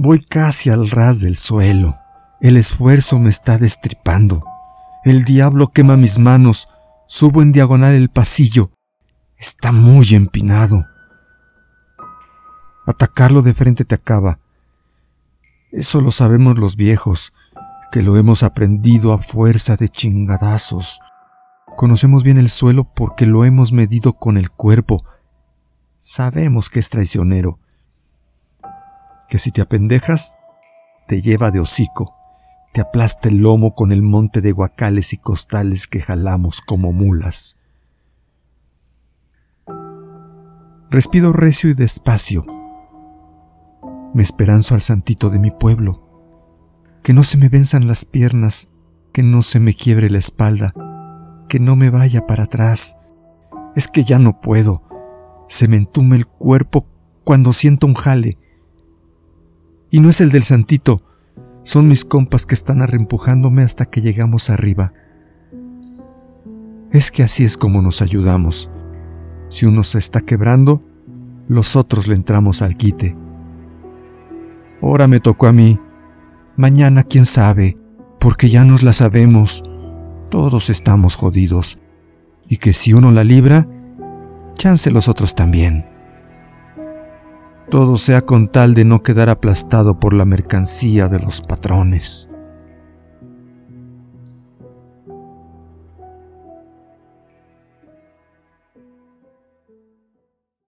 Voy casi al ras del suelo. El esfuerzo me está destripando. El diablo quema mis manos. Subo en diagonal el pasillo. Está muy empinado. Atacarlo de frente te acaba. Eso lo sabemos los viejos, que lo hemos aprendido a fuerza de chingadazos. Conocemos bien el suelo porque lo hemos medido con el cuerpo. Sabemos que es traicionero. Que si te apendejas, te lleva de hocico, te aplasta el lomo con el monte de guacales y costales que jalamos como mulas. Respiro recio y despacio. Me esperanzo al santito de mi pueblo. Que no se me venzan las piernas, que no se me quiebre la espalda, que no me vaya para atrás. Es que ya no puedo. Se me entume el cuerpo cuando siento un jale. Y no es el del santito, son mis compas que están arrempujándome hasta que llegamos arriba. Es que así es como nos ayudamos. Si uno se está quebrando, los otros le entramos al quite. Ahora me tocó a mí. Mañana quién sabe, porque ya nos la sabemos. Todos estamos jodidos. Y que si uno la libra, chance los otros también. Todo sea con tal de no quedar aplastado por la mercancía de los patrones.